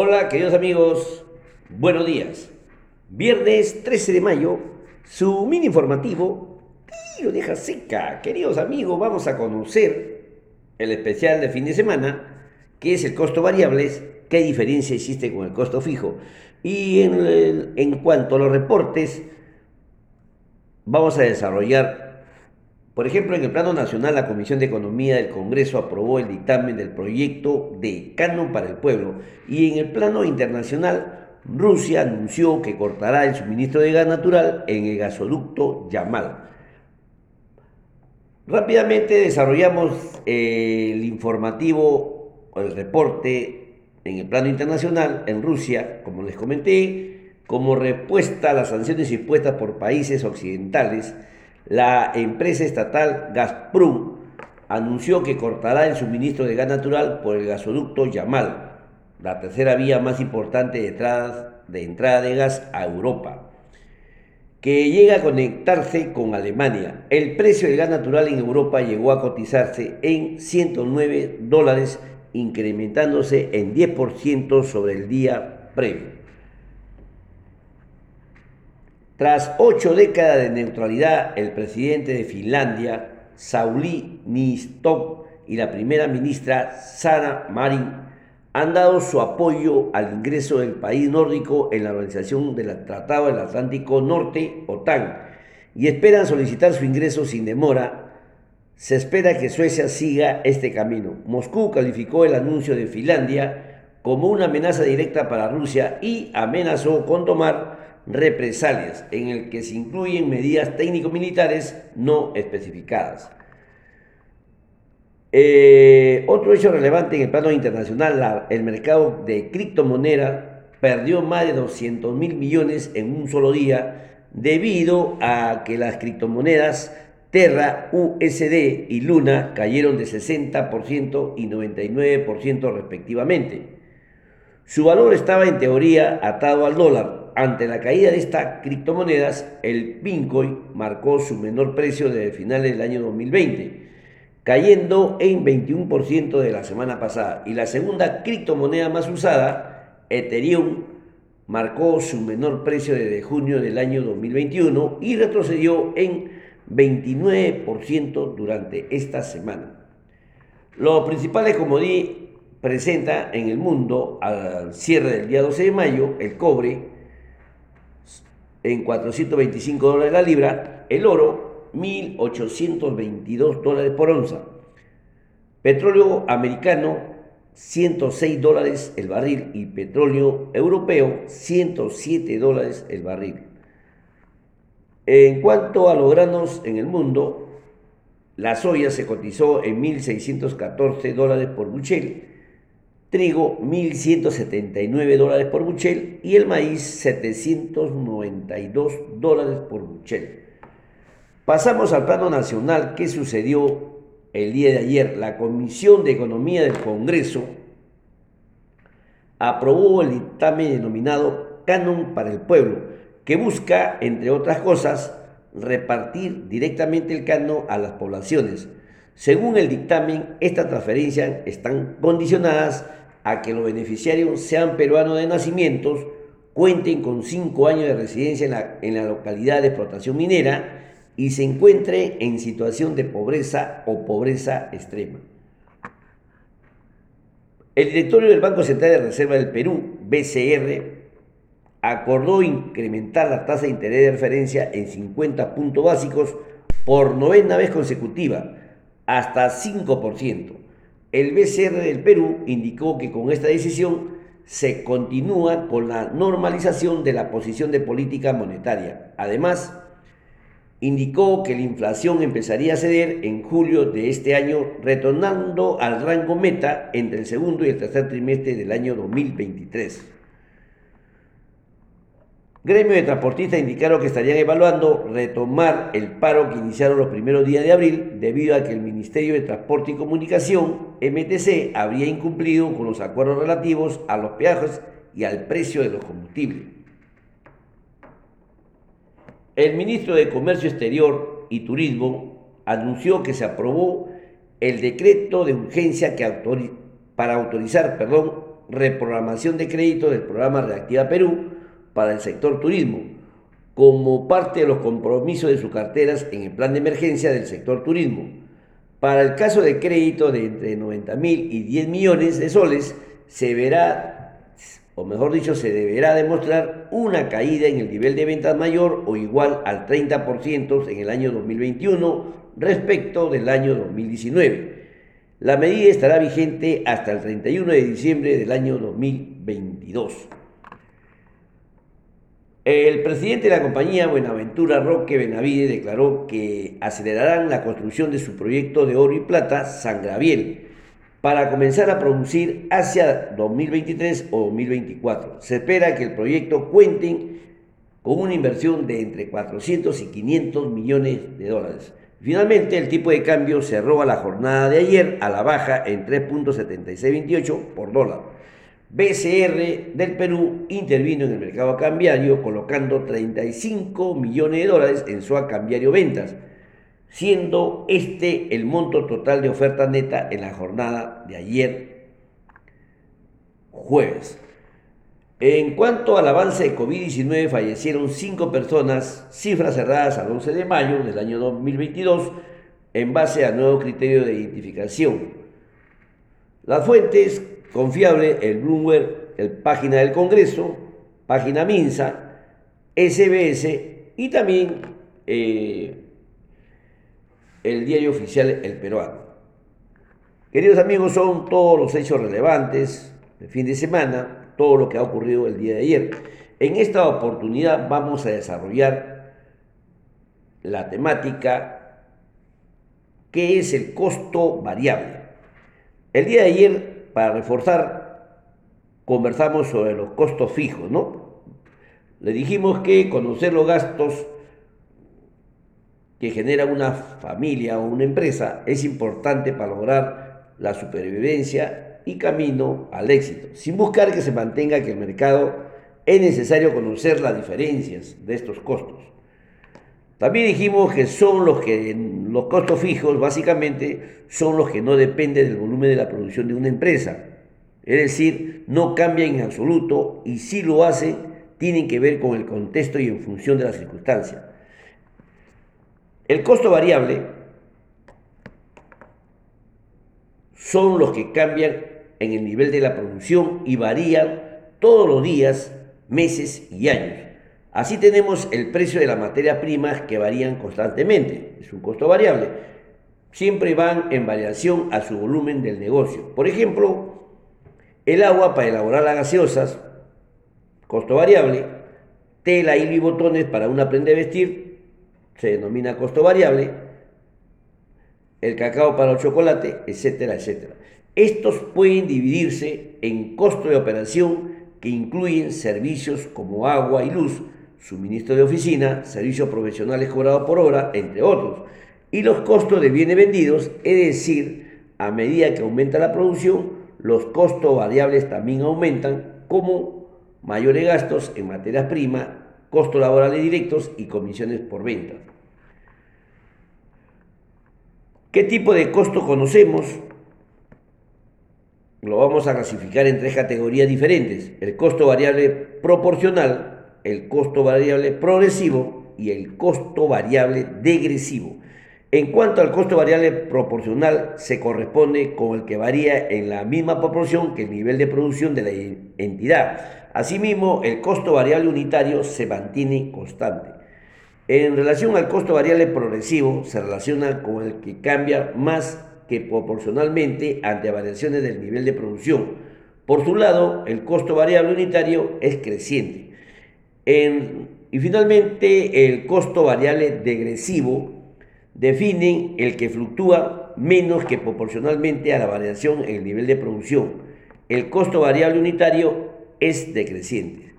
Hola, queridos amigos, buenos días. Viernes 13 de mayo, su mini informativo y lo deja seca. Queridos amigos, vamos a conocer el especial de fin de semana, que es el costo variables, qué diferencia existe con el costo fijo. Y en, en cuanto a los reportes, vamos a desarrollar por ejemplo, en el plano nacional, la Comisión de Economía del Congreso aprobó el dictamen del proyecto de canon para el pueblo y en el plano internacional, Rusia anunció que cortará el suministro de gas natural en el gasoducto Yamal. Rápidamente desarrollamos el informativo el reporte en el plano internacional en Rusia, como les comenté, como respuesta a las sanciones impuestas por países occidentales la empresa estatal Gazprom anunció que cortará el suministro de gas natural por el gasoducto Yamal, la tercera vía más importante de entrada de, gas a Europa, que llega a conectarse con Alemania. El precio del gas natural en Europa llegó a cotizarse en 109 dólares, incrementándose en 10% sobre el día previo. Tras ocho décadas de neutralidad, el presidente de Finlandia, Sauli Niistö, y la primera ministra, Sara Marin, han dado su apoyo al ingreso del país nórdico en la Organización del Tratado del Atlántico Norte, OTAN, y esperan solicitar su ingreso sin demora. Se espera que Suecia siga este camino. Moscú calificó el anuncio de Finlandia como una amenaza directa para Rusia y amenazó con tomar represalias, en el que se incluyen medidas técnico-militares no especificadas. Eh, otro hecho relevante en el plano internacional, el mercado de criptomonedas perdió más de 200 mil millones en un solo día debido a que las criptomonedas Terra, USD y Luna cayeron de 60% y 99% respectivamente. Su valor estaba en teoría atado al dólar, ante la caída de estas criptomonedas, el Bitcoin marcó su menor precio desde finales del año 2020, cayendo en 21% de la semana pasada. Y la segunda criptomoneda más usada, Ethereum, marcó su menor precio desde junio del año 2021 y retrocedió en 29% durante esta semana. Los principales commodities presenta en el mundo al cierre del día 12 de mayo el cobre en 425 dólares la libra, el oro 1.822 dólares por onza, petróleo americano 106 dólares el barril y petróleo europeo 107 dólares el barril. En cuanto a los granos en el mundo, la soya se cotizó en 1.614 dólares por buchel, trigo 1.179 dólares por buchel y el maíz 792 dólares por buchel. Pasamos al plano nacional. ¿Qué sucedió el día de ayer? La Comisión de Economía del Congreso aprobó el dictamen denominado Canon para el Pueblo, que busca, entre otras cosas, repartir directamente el canon a las poblaciones. Según el dictamen, estas transferencias están condicionadas a que los beneficiarios sean peruanos de nacimientos, cuenten con cinco años de residencia en la, localidad de explotación minera y se encuentre en situación de pobreza o pobreza extrema. El directorio del Banco Central de Reserva del Perú, BCR, acordó incrementar la tasa de interés de referencia en 50 puntos básicos por novena vez consecutiva, hasta 5%. El BCR del Perú indicó que con esta decisión se continúa con la normalización de la posición de política monetaria. Además, indicó que la inflación empezaría a ceder en julio de este año, retornando al rango meta entre el segundo y el tercer trimestre del año 2023. Gremio de transportistas indicaron que estarían evaluando retomar el paro que iniciaron los primeros días de abril debido a que el Ministerio de Transporte y Comunicación, MTC, habría incumplido con los acuerdos relativos a los peajes y al precio de los combustibles. El ministro de Comercio Exterior y Turismo anunció que se aprobó el decreto de urgencia que para autorizar perdón, reprogramación de crédito del programa Reactiva Perú para el sector turismo, como parte de los compromisos de sus carteras en el plan de emergencia del sector turismo. Para el caso de crédito de entre 90 mil y 10 millones de soles, se verá, o mejor dicho, se deberá demostrar una caída en el nivel de ventas mayor o igual al 30% en el año 2021 respecto del año 2019. La medida estará vigente hasta el 31 de diciembre del año 2022. El presidente de la compañía Buenaventura Roque Benavide declaró que acelerarán la construcción de su proyecto de oro y plata San Gabriel para comenzar a producir hacia 2023 o 2024. Se espera que el proyecto cuente con una inversión de entre 400 y 500 millones de dólares. Finalmente, el tipo de cambio cerró a la jornada de ayer a la baja en 3.7628 por dólar. BCR del Perú intervino en el mercado cambiario colocando 35 millones de dólares en su cambiario ventas, siendo este el monto total de oferta neta en la jornada de ayer jueves. En cuanto al avance de COVID-19, fallecieron 5 personas, cifras cerradas al 11 de mayo del año 2022, en base a nuevo criterio de identificación. Las fuentes confiables, el Bloomberg, el página del Congreso, página Minsa, SBS y también eh, el diario oficial El Peruano. Queridos amigos, son todos los hechos relevantes del fin de semana todo lo que ha ocurrido el día de ayer. En esta oportunidad vamos a desarrollar la temática que es el costo variable. El día de ayer, para reforzar, conversamos sobre los costos fijos, ¿no? Le dijimos que conocer los gastos que genera una familia o una empresa es importante para lograr la supervivencia y camino al éxito. Sin buscar que se mantenga que el mercado, es necesario conocer las diferencias de estos costos. También dijimos que son los que los costos fijos básicamente son los que no dependen del volumen de la producción de una empresa. Es decir, no cambian en absoluto y si lo hacen tienen que ver con el contexto y en función de las circunstancias. El costo variable son los que cambian en el nivel de la producción y varían todos los días, meses y años. Así tenemos el precio de las materias primas que varían constantemente, es un costo variable. Siempre van en variación a su volumen del negocio. Por ejemplo, el agua para elaborar las gaseosas, costo variable. Tela, y botones para una prenda de vestir, se denomina costo variable. El cacao para el chocolate, etcétera, etcétera. Estos pueden dividirse en costo de operación que incluyen servicios como agua y luz, suministro de oficina, servicios profesionales cobrados por hora, entre otros, y los costos de bienes vendidos, es decir, a medida que aumenta la producción, los costos variables también aumentan, como mayores gastos en materias primas, costos laborales directos y comisiones por venta. ¿Qué tipo de costo conocemos? lo vamos a clasificar en tres categorías diferentes. El costo variable proporcional, el costo variable progresivo y el costo variable degresivo. En cuanto al costo variable proporcional, se corresponde con el que varía en la misma proporción que el nivel de producción de la entidad. Asimismo, el costo variable unitario se mantiene constante. En relación al costo variable progresivo, se relaciona con el que cambia más que proporcionalmente ante variaciones del nivel de producción. Por su lado, el costo variable unitario es creciente. Y finalmente, el costo variable degresivo define el que fluctúa menos que proporcionalmente a la variación en el nivel de producción. El costo variable unitario es decreciente.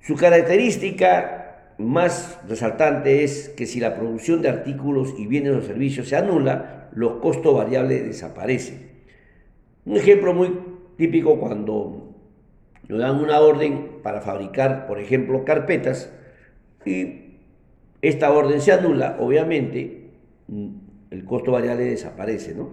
Su característica más resaltante es que si la producción de artículos y bienes o servicios se anula, los costos variables desaparecen. Un ejemplo muy típico cuando nos dan una orden para fabricar, por ejemplo, carpetas y esta orden se anula, obviamente mm, el costo variable desaparece. ¿no?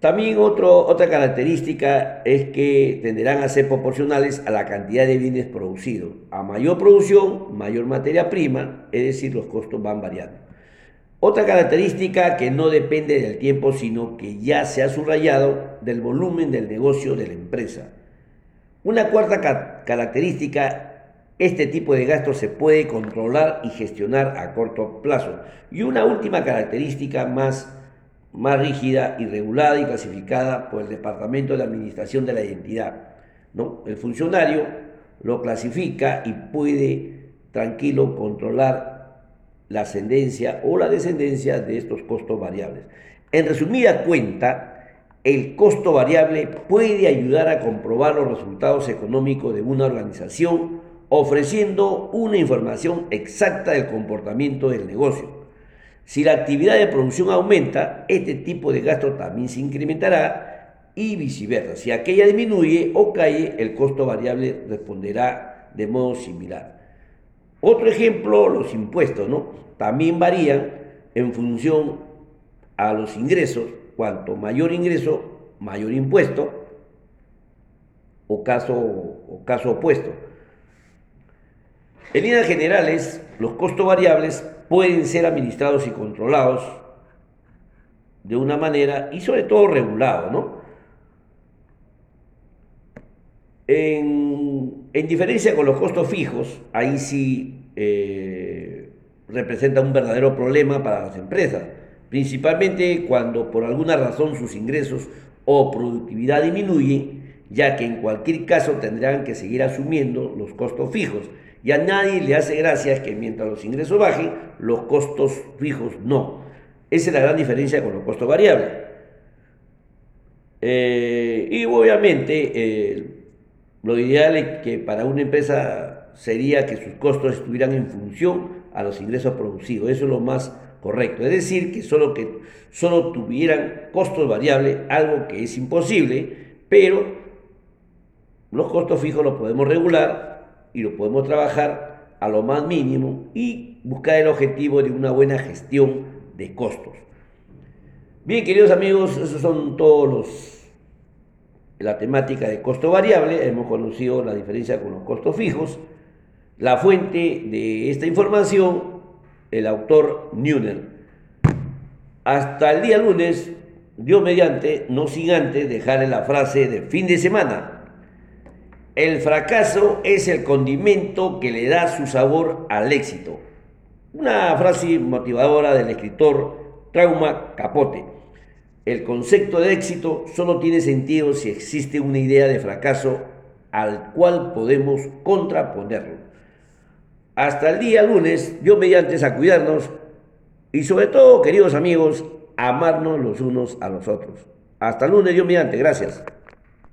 También otro, otra característica es que tenderán a ser proporcionales a la cantidad de bienes producidos. A mayor producción, mayor materia prima, es decir, los costos van variando. Otra característica que no depende del tiempo, sino que ya se ha subrayado del volumen del negocio de la empresa. Una cuarta característica, este tipo de gastos se puede controlar y gestionar a corto plazo. Y una última característica más más rígida y regulada y clasificada por el Departamento de Administración de la Identidad. ¿no? El funcionario lo clasifica y puede tranquilo controlar la ascendencia o la descendencia de estos costos variables. En resumida cuenta, el costo variable puede ayudar a comprobar los resultados económicos de una organización ofreciendo una información exacta del comportamiento del negocio si la actividad de producción aumenta, este tipo de gasto también se incrementará y viceversa. Si aquella disminuye o cae, el costo variable responderá de modo similar. Otro ejemplo, los impuestos, ¿no? También varían en función a los ingresos. Cuanto mayor ingreso, mayor impuesto o caso, o caso opuesto. En líneas generales, los costos variables pueden ser administrados y controlados de una manera y sobre todo regulados, ¿no? En, diferencia con los costos fijos, ahí sí eh, representa un verdadero problema para las empresas, principalmente cuando por alguna razón sus ingresos o productividad disminuyen, ya que en cualquier caso tendrán que seguir asumiendo los costos fijos y a nadie le hace gracia que mientras los ingresos bajen, los costos fijos no. Esa es la gran diferencia con los costos variables. Eh, y obviamente eh, lo ideal es que para una empresa sería que sus costos estuvieran en función a los ingresos producidos. Eso es lo más correcto. Es decir, que solo, que solo tuvieran costos variables, algo que es imposible, pero los costos fijos los podemos regular y lo podemos trabajar a lo más mínimo y buscar el objetivo de una buena gestión de costos. Bien, queridos amigos, esos son todos los la temática de costo variable, hemos conocido la diferencia con los costos fijos. La fuente de esta información, el autor Neuner. Hasta el día lunes, Dios mediante, no sin antes dejarle la frase de fin de semana. El fracaso es el condimento que le da su sabor al éxito. Una frase motivadora del escritor Trauma Capote. El concepto de éxito solo tiene sentido si existe una idea de fracaso al cual podemos contraponerlo. Hasta el día lunes, Dios mediante a cuidarnos y sobre todo, queridos amigos, amarnos los unos a los otros. Hasta el lunes, Dios mediante, gracias.